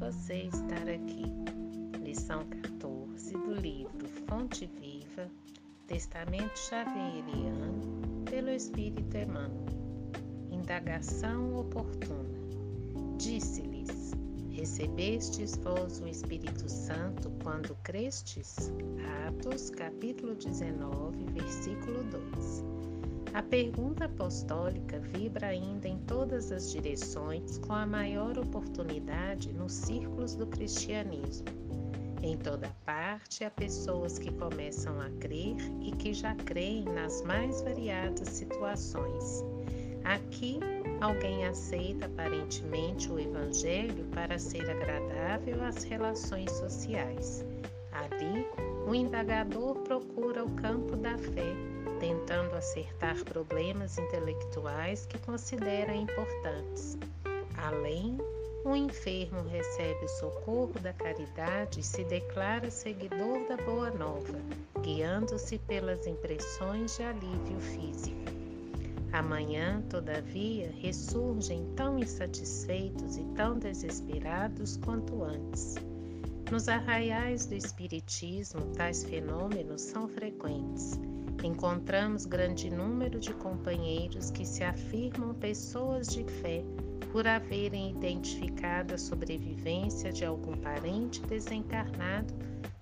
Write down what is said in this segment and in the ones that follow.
você estar aqui. Lição 14 do livro Fonte Viva, Testamento Xavieriano, pelo Espírito Emmanuel. Indagação oportuna. Disse-lhes: Recebestes vós o Espírito Santo quando crestes? Atos, capítulo 19, versículo 2. A pergunta apostólica vibra ainda em todas as direções com a maior oportunidade nos círculos do cristianismo. Em toda parte há pessoas que começam a crer e que já creem nas mais variadas situações. Aqui, alguém aceita aparentemente o Evangelho para ser agradável às relações sociais. Ali, o indagador procura o campo da fé tentando acertar problemas intelectuais que considera importantes. Além, o enfermo recebe o socorro da caridade e se declara seguidor da Boa Nova, guiando-se pelas impressões de alívio físico. Amanhã, todavia, ressurgem tão insatisfeitos e tão desesperados quanto antes. Nos arraiais do Espiritismo, tais fenômenos são frequentes Encontramos grande número de companheiros que se afirmam pessoas de fé por haverem identificado a sobrevivência de algum parente desencarnado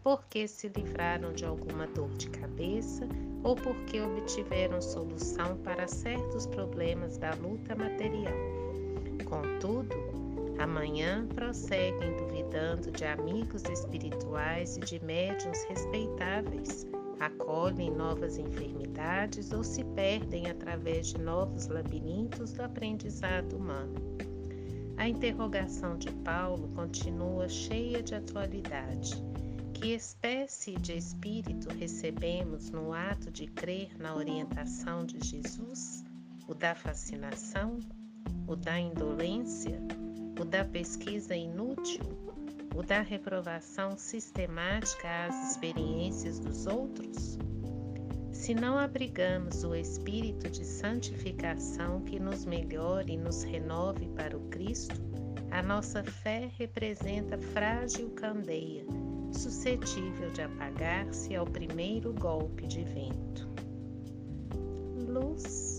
porque se livraram de alguma dor de cabeça ou porque obtiveram solução para certos problemas da luta material. Contudo, amanhã prosseguem duvidando de amigos espirituais e de médiuns respeitáveis acolhem novas enfermidades ou se perdem através de novos labirintos do aprendizado humano. A interrogação de Paulo continua cheia de atualidade. Que espécie de espírito recebemos no ato de crer na orientação de Jesus? O da fascinação? O da indolência? O da pesquisa inútil? O da reprovação sistemática às experiências dos outros? Se não abrigamos o espírito de santificação que nos melhore e nos renove para o Cristo, a nossa fé representa frágil candeia, suscetível de apagar-se ao primeiro golpe de vento. Luz.